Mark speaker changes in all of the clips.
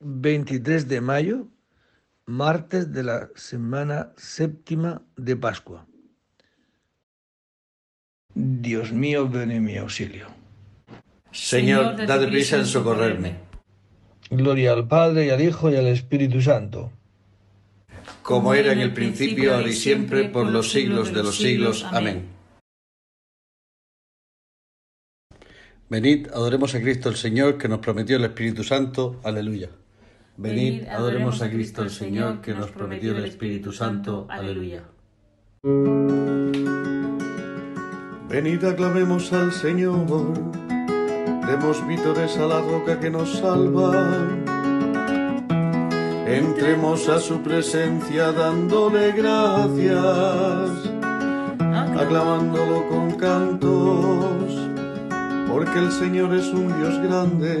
Speaker 1: 23 de mayo, martes de la semana séptima de Pascua. Dios mío, ven en mi auxilio.
Speaker 2: Señor, dad prisa en socorrerme.
Speaker 1: Gloria al Padre y al Hijo y al Espíritu Santo.
Speaker 2: Como era en el principio, ahora y siempre, por los siglos de los siglos. Amén. Venid, adoremos a Cristo el Señor, que nos prometió el Espíritu Santo. Aleluya. Venid, adoremos a Cristo el Señor, que nos prometió el Espíritu Santo. Aleluya. Venid, aclamemos al Señor, demos vítores a la roca que nos salva. Entremos a su presencia dándole gracias, aclamándolo con cantos, porque el Señor es un Dios grande,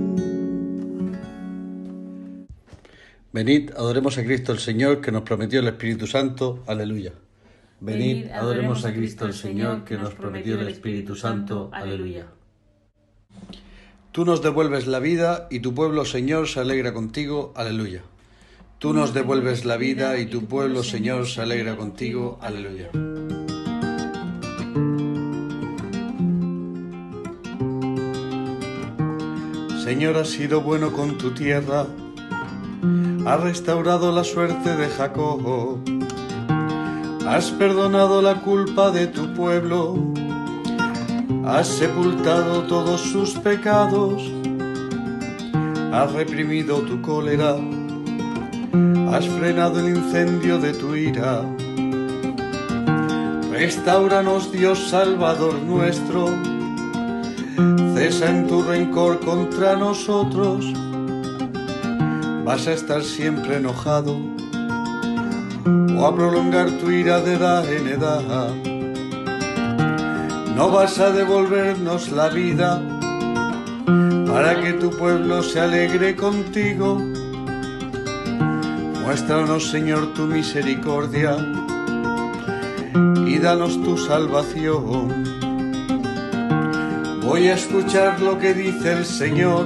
Speaker 2: Venid, adoremos a Cristo el Señor, que nos prometió el Espíritu Santo. Aleluya. Venid, adoremos a Cristo el Señor, que nos prometió el Espíritu Santo. Aleluya. Tú nos devuelves la vida y tu pueblo, Señor, se alegra contigo. Aleluya. Tú nos devuelves la vida y tu pueblo, Señor, se alegra contigo. Aleluya. Señor, has sido bueno con tu tierra, has restaurado la suerte de Jacob, has perdonado la culpa de tu pueblo. Has sepultado todos sus pecados, has reprimido tu cólera, has frenado el incendio de tu ira. Restauranos Dios Salvador nuestro, cesa en tu rencor contra nosotros, vas a estar siempre enojado o a prolongar tu ira de edad en edad no vas a devolvernos la vida para que tu pueblo se alegre contigo. Muéstranos, Señor, tu misericordia y danos tu salvación. Voy a escuchar lo que dice el Señor.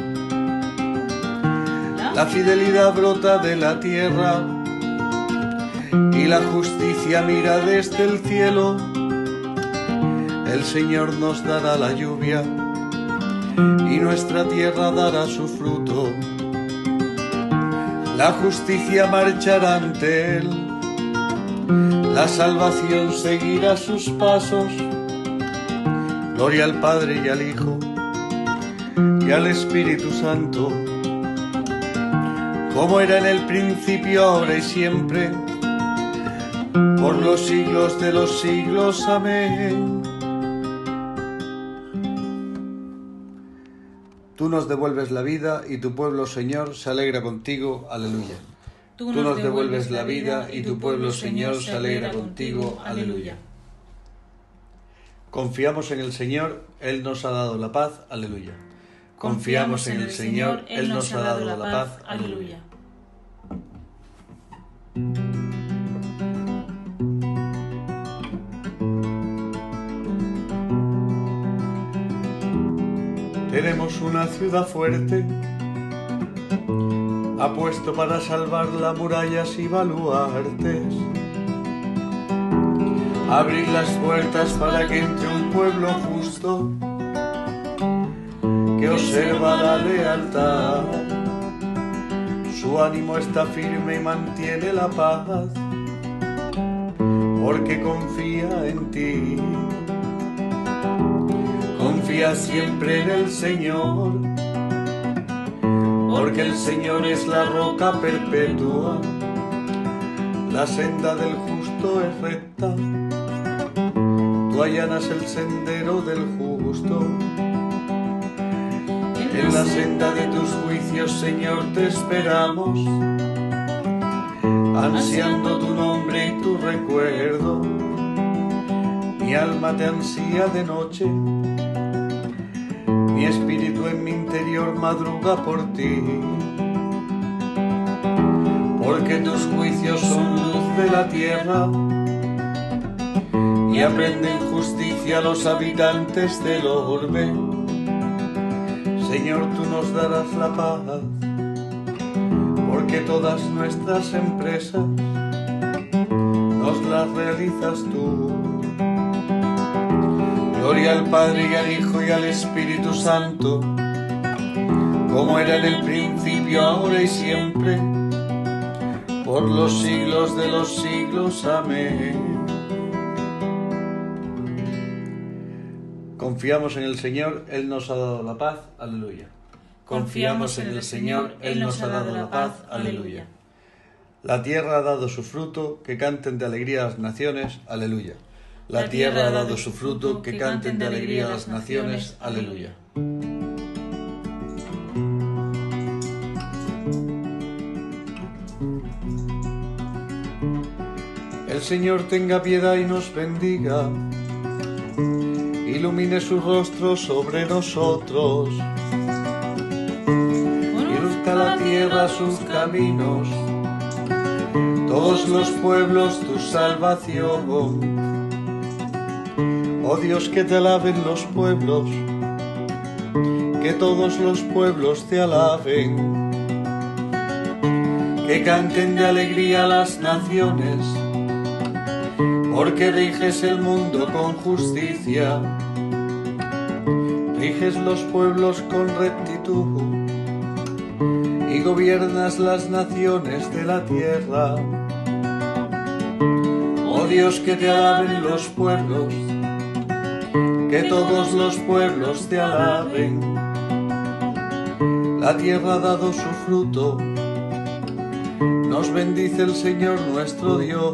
Speaker 2: La fidelidad brota de la tierra y la justicia mira desde el cielo. el Señor nos dará la lluvia y nuestra tierra dará su fruto. La justicia marchará ante él, la salvación seguirá sus pasos. Gloria al Padre y al Hijo y al Espíritu Santo, como era en el principio, ahora y siempre, por los siglos de los siglos. Amén. Tú nos devuelves la vida y tu pueblo, Señor, se alegra contigo. Aleluya.
Speaker 3: Tú nos devuelves la vida y tu pueblo, Señor, se alegra contigo. Aleluya.
Speaker 2: Confiamos en el Señor, Él nos ha dado la paz. Aleluya. Confiamos en el Señor, Él nos ha dado la paz. Aleluya. Tenemos una ciudad fuerte, ha puesto para salvarla murallas y baluartes. Abrir las puertas para que entre un pueblo justo que observa la lealtad. Su ánimo está firme y mantiene la paz, porque confía en ti confía siempre en el Señor, porque el Señor es la roca perpetua, la senda del justo es recta, tú allanas el sendero del justo. En la senda de tus juicios, Señor, te esperamos, ansiando tu nombre y tu recuerdo. Mi alma te ansía de noche mi espíritu en mi interior madruga por ti, porque tus juicios son luz de la tierra y aprenden justicia los habitantes del orbe. Señor, tú nos darás la paz, porque todas nuestras empresas nos las realizas tú. Gloria al Padre y al Hijo y al Espíritu Santo, como era en el principio, ahora y siempre, por los siglos de los siglos. Amén. Confiamos en el Señor, Él nos ha dado la paz. Aleluya.
Speaker 3: Confiamos en el Señor, Él nos ha dado la paz. Aleluya.
Speaker 2: La tierra ha dado su fruto, que canten de alegría las naciones. Aleluya. La tierra ha dado su fruto, que canten de alegría las naciones. Aleluya. El Señor tenga piedad y nos bendiga, ilumine su rostro sobre nosotros, y luzca la tierra sus caminos, todos los pueblos tu salvación. Oh Dios, que te alaben los pueblos, que todos los pueblos te alaben, que canten de alegría las naciones, porque riges el mundo con justicia, riges los pueblos con rectitud y gobiernas las naciones de la tierra. Oh Dios, que te alaben los pueblos, que todos los pueblos te alaben. La tierra ha dado su fruto, nos bendice el Señor nuestro Dios.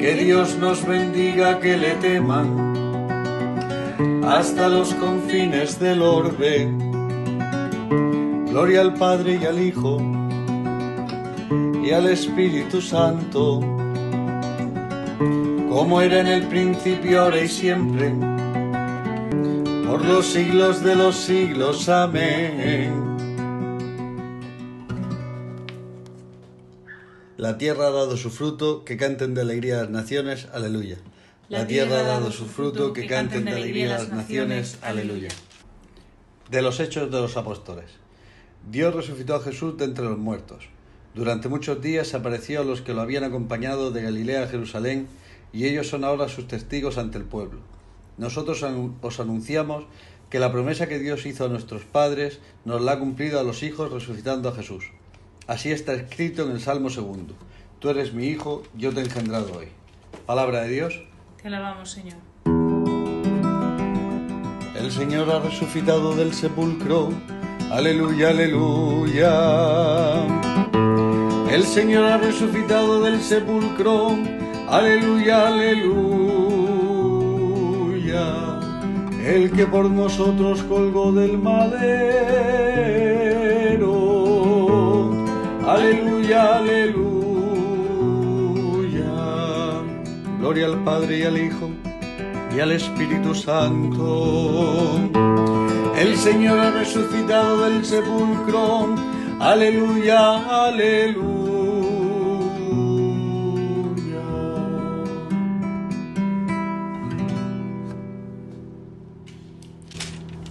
Speaker 2: Que Dios nos bendiga, que le teman hasta los confines del orbe. Gloria al Padre y al Hijo y al Espíritu Santo como era en el principio, ahora y siempre, por los siglos de los siglos. Amén. La tierra ha dado su fruto, que canten de alegría las naciones, aleluya. La tierra ha dado su fruto, que canten de alegría las naciones, aleluya. De los hechos de los apóstoles. Dios resucitó a Jesús de entre los muertos. Durante muchos días apareció a los que lo habían acompañado de Galilea a Jerusalén
Speaker 3: y ellos son ahora sus testigos ante el pueblo. Nosotros os anunciamos que la promesa que Dios hizo a nuestros padres nos la ha cumplido a los hijos resucitando a Jesús. Así está escrito en el Salmo segundo. Tú eres mi hijo, yo te he engendrado hoy. Palabra de Dios.
Speaker 4: Te alabamos, Señor.
Speaker 2: El Señor ha resucitado del sepulcro. Aleluya, aleluya. El Señor ha resucitado del sepulcro. Aleluya, aleluya. El que por nosotros colgó del madero. Aleluya, aleluya. Gloria al Padre y al Hijo y al Espíritu Santo. El Señor ha resucitado del sepulcro. Aleluya, aleluya.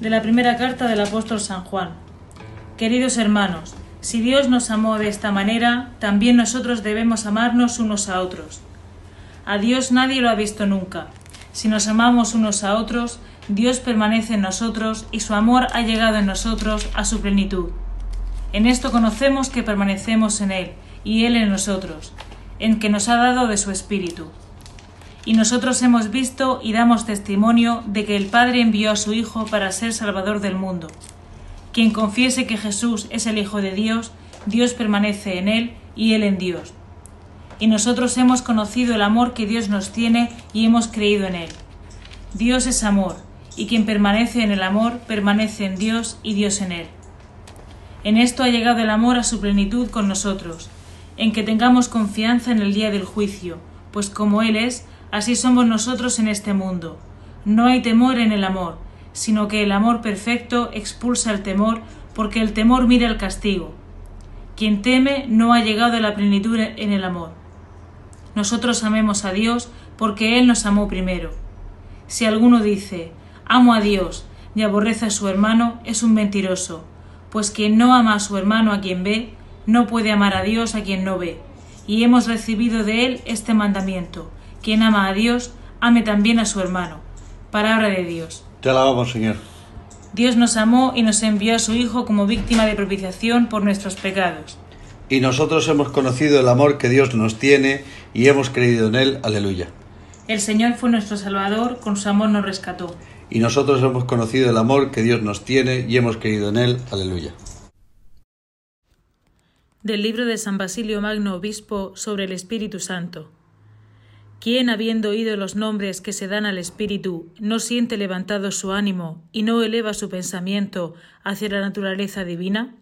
Speaker 4: De la primera carta del apóstol San Juan. Queridos hermanos, si Dios nos amó de esta manera, también nosotros debemos amarnos unos a otros. A Dios nadie lo ha visto nunca. Si nos amamos unos a otros, Dios permanece en nosotros y su amor ha llegado en nosotros a su plenitud. En esto conocemos que permanecemos en Él y Él en nosotros, en que nos ha dado de su Espíritu. Y nosotros hemos visto y damos testimonio de que el Padre envió a su Hijo para ser Salvador del mundo. Quien confiese que Jesús es el Hijo de Dios, Dios permanece en Él y Él en Dios y nosotros hemos conocido el amor que Dios nos tiene y hemos creído en Él. Dios es amor, y quien permanece en el amor permanece en Dios y Dios en Él. En esto ha llegado el amor a su plenitud con nosotros, en que tengamos confianza en el día del juicio, pues como Él es, así somos nosotros en este mundo. No hay temor en el amor, sino que el amor perfecto expulsa el temor, porque el temor mira el castigo. Quien teme no ha llegado a la plenitud en el amor nosotros amemos a Dios porque Él nos amó primero. Si alguno dice, amo a Dios y aborrece a su hermano, es un mentiroso, pues quien no ama a su hermano a quien ve, no puede amar a Dios a quien no ve. Y hemos recibido de Él este mandamiento, quien ama a Dios, ame también a su hermano. Palabra de Dios.
Speaker 3: Te alabamos, Señor.
Speaker 4: Dios nos amó y nos envió a su Hijo como víctima de propiciación por nuestros pecados
Speaker 3: y nosotros hemos conocido el amor que Dios nos tiene y hemos creído en Él. Aleluya.
Speaker 4: El Señor fue nuestro Salvador, con su amor nos rescató.
Speaker 3: Y nosotros hemos conocido el amor que Dios nos tiene y hemos creído en Él. Aleluya.
Speaker 4: Del libro de San Basilio Magno Obispo sobre el Espíritu Santo. ¿Quién, habiendo oído los nombres que se dan al Espíritu, no siente levantado su ánimo y no eleva su pensamiento hacia la naturaleza divina?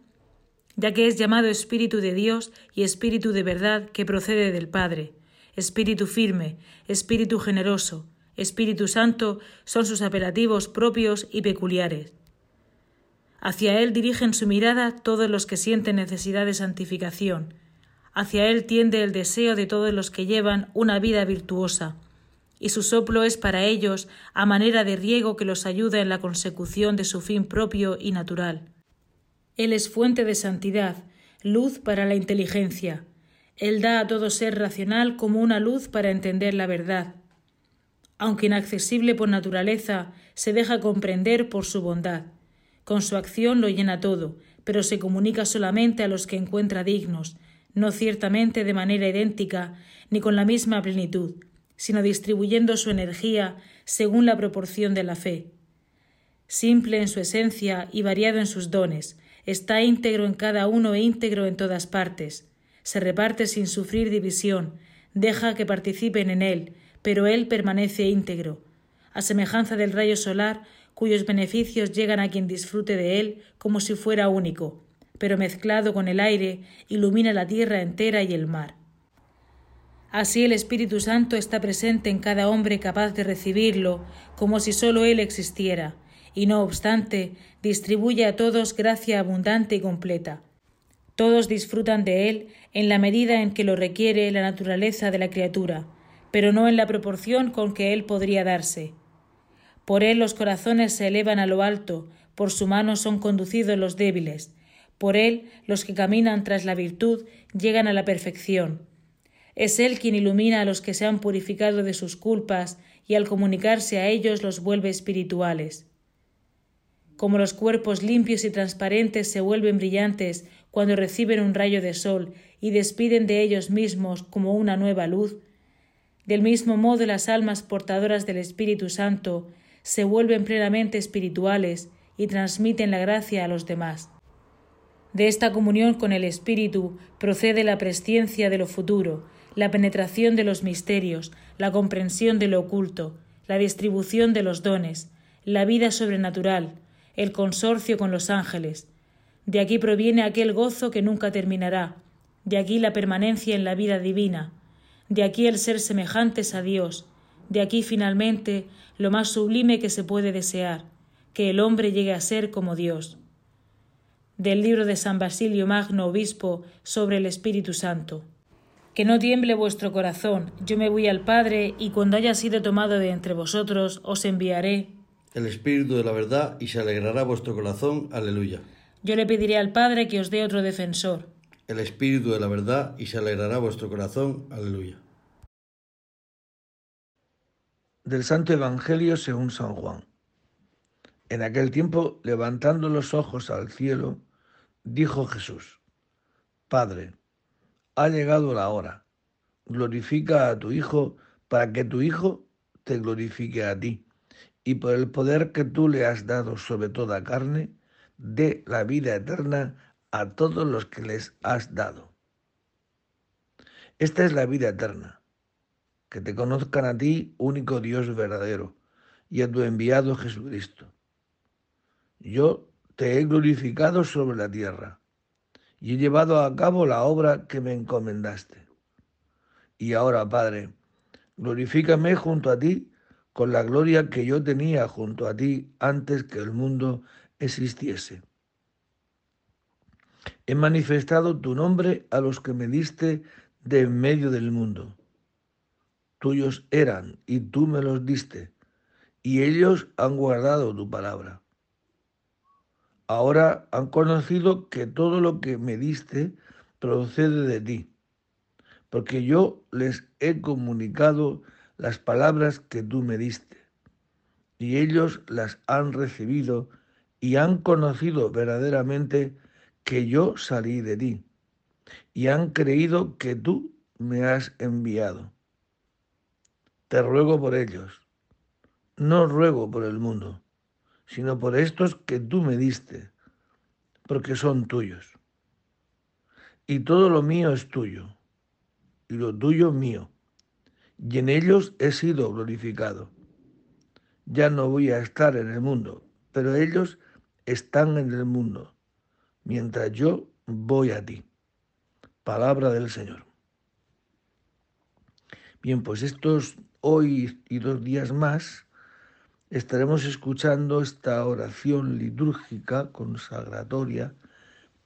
Speaker 4: Ya que es llamado Espíritu de Dios y Espíritu de verdad que procede del Padre, Espíritu firme, Espíritu generoso, Espíritu Santo son sus apelativos propios y peculiares. Hacia Él dirigen su mirada todos los que sienten necesidad de santificación. Hacia Él tiende el deseo de todos los que llevan una vida virtuosa, y su soplo es para ellos a manera de riego que los ayuda en la consecución de su fin propio y natural. Él es fuente de santidad, luz para la inteligencia. Él da a todo ser racional como una luz para entender la verdad. Aunque inaccesible por naturaleza, se deja comprender por su bondad. Con su acción lo llena todo, pero se comunica solamente a los que encuentra dignos, no ciertamente de manera idéntica ni con la misma plenitud, sino distribuyendo su energía según la proporción de la fe. Simple en su esencia y variado en sus dones, está íntegro en cada uno e íntegro en todas partes. Se reparte sin sufrir división, deja que participen en él, pero él permanece íntegro. A semejanza del rayo solar, cuyos beneficios llegan a quien disfrute de él como si fuera único, pero mezclado con el aire, ilumina la tierra entera y el mar. Así el Espíritu Santo está presente en cada hombre capaz de recibirlo, como si sólo él existiera, y no obstante distribuye a todos gracia abundante y completa. Todos disfrutan de él en la medida en que lo requiere la naturaleza de la criatura, pero no en la proporción con que él podría darse. Por él los corazones se elevan a lo alto, por su mano son conducidos los débiles, por él los que caminan tras la virtud llegan a la perfección. Es Él quien ilumina a los que se han purificado de sus culpas y al comunicarse a ellos los vuelve espirituales. Como los cuerpos limpios y transparentes se vuelven brillantes cuando reciben un rayo de sol y despiden de ellos mismos como una nueva luz, del mismo modo las almas portadoras del Espíritu Santo se vuelven plenamente espirituales y transmiten la gracia a los demás. De esta comunión con el Espíritu procede la presciencia de lo futuro, la penetración de los misterios, la comprensión de lo oculto, la distribución de los dones, la vida sobrenatural, el consorcio con los ángeles. De aquí proviene aquel gozo que nunca terminará, de aquí la permanencia en la vida divina, de aquí el ser semejantes a Dios, de aquí finalmente lo más sublime que se puede desear, que el hombre llegue a ser como Dios. Del libro de San Basilio Magno, obispo, sobre el Espíritu Santo. Que no tiemble vuestro corazón, yo me voy al Padre, y cuando haya sido tomado de entre vosotros, os enviaré
Speaker 3: el Espíritu de la verdad, y se alegrará vuestro corazón. Aleluya.
Speaker 4: Yo le pediré al Padre que os dé otro defensor.
Speaker 3: El Espíritu de la verdad, y se alegrará vuestro corazón. Aleluya.
Speaker 1: Del Santo Evangelio según San Juan. En aquel tiempo, levantando los ojos al cielo, dijo Jesús, Padre, ha llegado la hora. Glorifica a tu Hijo para que tu Hijo te glorifique a ti. Y por el poder que tú le has dado sobre toda carne, dé la vida eterna a todos los que les has dado. Esta es la vida eterna, que te conozcan a ti, único Dios verdadero, y a tu enviado Jesucristo. Yo te he glorificado sobre la tierra y he llevado a cabo la obra que me encomendaste. Y ahora, Padre, glorifícame junto a ti con la gloria que yo tenía junto a ti antes que el mundo existiese. He manifestado tu nombre a los que me diste de en medio del mundo. Tuyos eran y tú me los diste, y ellos han guardado tu palabra. Ahora han conocido que todo lo que me diste procede de ti, porque yo les he comunicado las palabras que tú me diste, y ellos las han recibido y han conocido verdaderamente que yo salí de ti, y han creído que tú me has enviado. Te ruego por ellos, no ruego por el mundo sino por estos que tú me diste, porque son tuyos. Y todo lo mío es tuyo, y lo tuyo mío, y en ellos he sido glorificado. Ya no voy a estar en el mundo, pero ellos están en el mundo, mientras yo voy a ti. Palabra del Señor. Bien, pues estos hoy y dos días más estaremos escuchando esta oración litúrgica consagratoria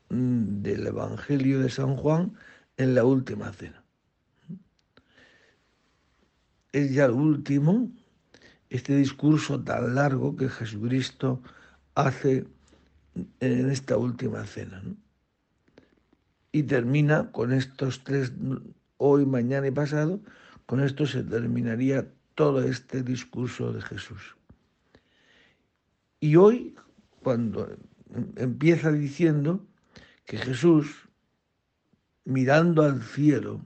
Speaker 1: mm, del Evangelio de San Juan en la última cena. Es ya el último, este discurso tan largo que Jesucristo hace en esta última cena. Y termina con estos tres, hoy, mañana y pasado, con esto se terminaría todo este discurso de Jesús. Y hoy, cuando empieza diciendo que Jesús, mirando al cielo,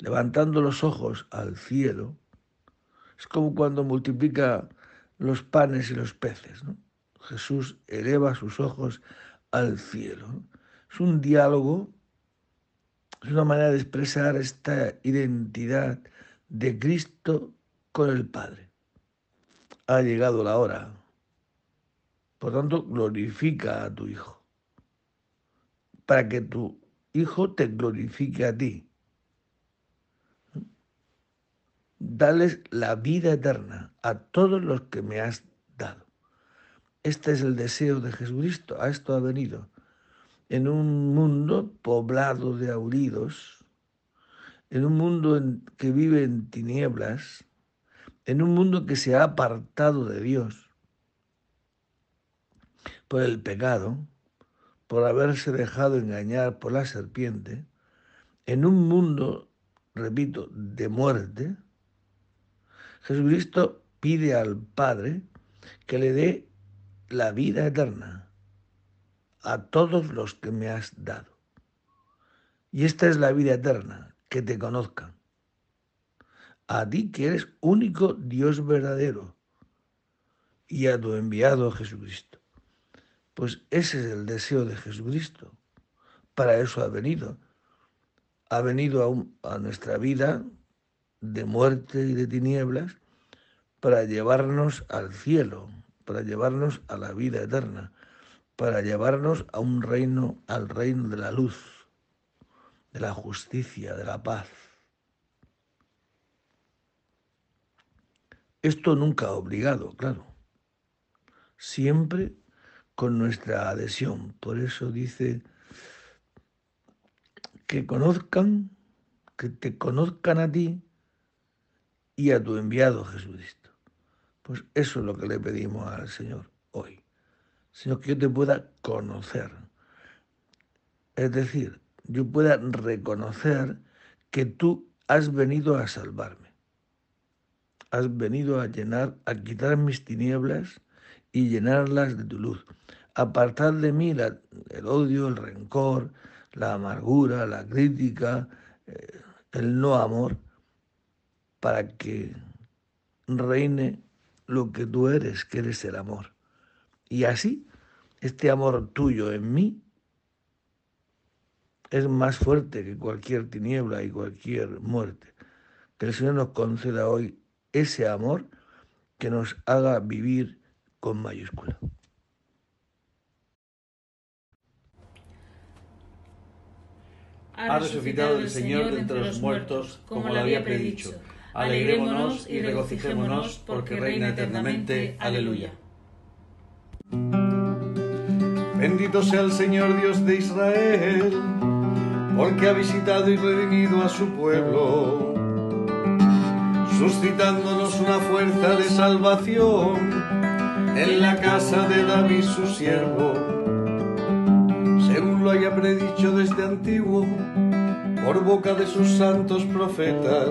Speaker 1: levantando los ojos al cielo, es como cuando multiplica los panes y los peces. Jesús eleva sus ojos al cielo. Es un diálogo, es una manera de expresar esta identidad de Cristo con el Padre ha llegado la hora. Por tanto, glorifica a tu Hijo, para que tu Hijo te glorifique a ti. Dales la vida eterna a todos los que me has dado. Este es el deseo de Jesucristo, a esto ha venido. En un mundo poblado de auridos, en un mundo en que vive en tinieblas, en un mundo que se ha apartado de Dios por el pecado, por haberse dejado engañar por la serpiente, en un mundo, repito, de muerte, Jesucristo pide al Padre que le dé la vida eterna a todos los que me has dado. Y esta es la vida eterna, que te conozcan. A ti que eres único Dios verdadero y a tu enviado Jesucristo. Pues ese es el deseo de Jesucristo. Para eso ha venido. Ha venido a, a nuestra vida de muerte y de tinieblas para llevarnos al cielo, para llevarnos a la vida eterna, para llevarnos a un reino, al reino de la luz, de la justicia, de la paz. Esto nunca obligado, claro. Siempre con nuestra adhesión. Por eso dice que conozcan, que te conozcan a ti y a tu enviado Jesucristo. Pues eso es lo que le pedimos al Señor hoy. Señor, que yo te pueda conocer. Es decir, yo pueda reconocer que tú has venido a salvarme. Has venido a llenar, a quitar mis tinieblas y llenarlas de tu luz. Apartar de mí el odio, el rencor, la amargura, la crítica, eh, el no amor, para que reine lo que tú eres, que eres el amor. Y así, este amor tuyo en mí es más fuerte que cualquier tiniebla y cualquier muerte. Que el Señor nos conceda hoy ese amor que nos haga vivir con mayúscula.
Speaker 3: Ha resucitado el Señor de entre los muertos, como lo había predicho. Alegrémonos y regocijémonos porque reina eternamente. Aleluya.
Speaker 2: Bendito sea el Señor Dios de Israel, porque ha visitado y redimido a su pueblo, suscitándonos una fuerza de salvación en la casa de David su siervo, según lo haya predicho desde antiguo, por boca de sus santos profetas.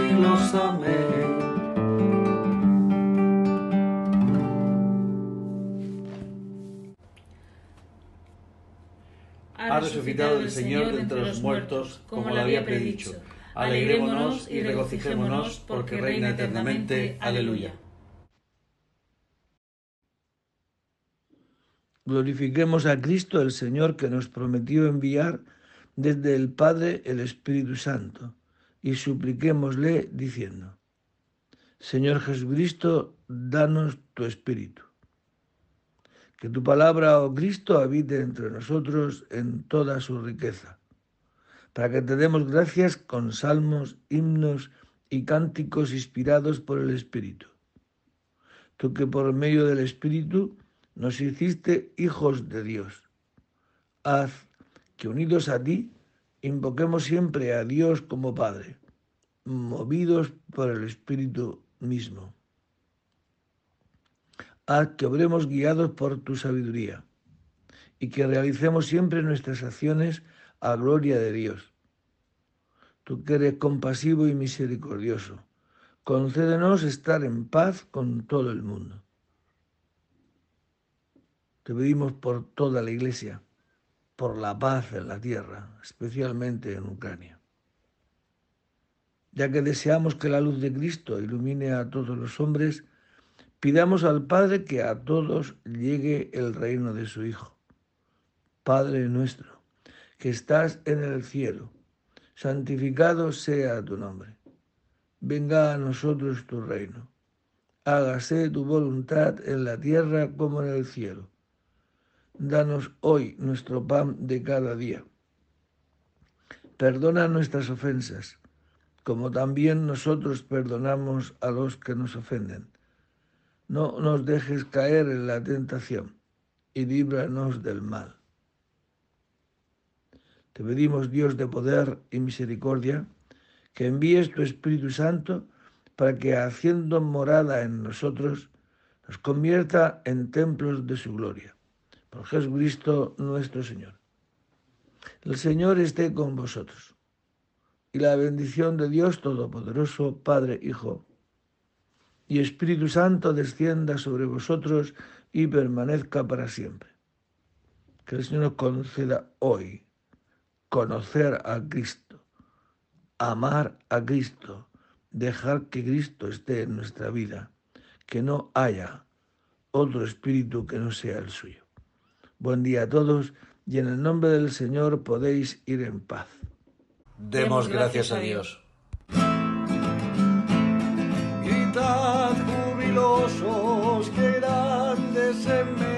Speaker 2: Amén.
Speaker 3: Ha resucitado el Señor de entre los muertos, como lo había predicho Alegrémonos y regocijémonos porque reina eternamente. Aleluya.
Speaker 1: Glorifiquemos a Cristo, el Señor, que nos prometió enviar desde el Padre el Espíritu Santo, y supliquémosle diciendo, Señor Jesucristo, danos tu Espíritu. Que tu palabra, oh Cristo, habite entre nosotros en toda su riqueza para que te demos gracias con salmos, himnos y cánticos inspirados por el Espíritu. Tú que por medio del Espíritu nos hiciste hijos de Dios. Haz que unidos a ti Invoquemos siempre a Dios como Padre, movidos por el Espíritu mismo. Haz que obremos guiados por tu sabiduría y que realicemos siempre nuestras acciones a gloria de Dios. Tú que eres compasivo y misericordioso, concédenos estar en paz con todo el mundo. Te pedimos por toda la Iglesia, por la paz en la tierra, especialmente en Ucrania. Ya que deseamos que la luz de Cristo ilumine a todos los hombres, pidamos al Padre que a todos llegue el reino de su Hijo. Padre nuestro, que estás en el cielo, santificado sea tu nombre. Venga a nosotros tu reino. Hágase tu voluntad en la tierra como en el cielo. Danos hoy nuestro pan de cada día. Perdona nuestras ofensas, como también nosotros perdonamos a los que nos ofenden. No nos dejes caer en la tentación y líbranos del mal. Te pedimos, Dios de poder y misericordia, que envíes tu Espíritu Santo para que, haciendo morada en nosotros, nos convierta en templos de su gloria por Jesucristo nuestro Señor. El Señor esté con vosotros. Y la bendición de Dios Todopoderoso, Padre, Hijo y Espíritu Santo descienda sobre vosotros y permanezca para siempre. Que el Señor nos conceda hoy conocer a Cristo, amar a Cristo, dejar que Cristo esté en nuestra vida, que no haya otro espíritu que no sea el suyo. Buen día a todos y en el nombre del Señor podéis ir en paz.
Speaker 3: Demos gracias a Dios.
Speaker 2: Gritad jubilosos que grandes en medio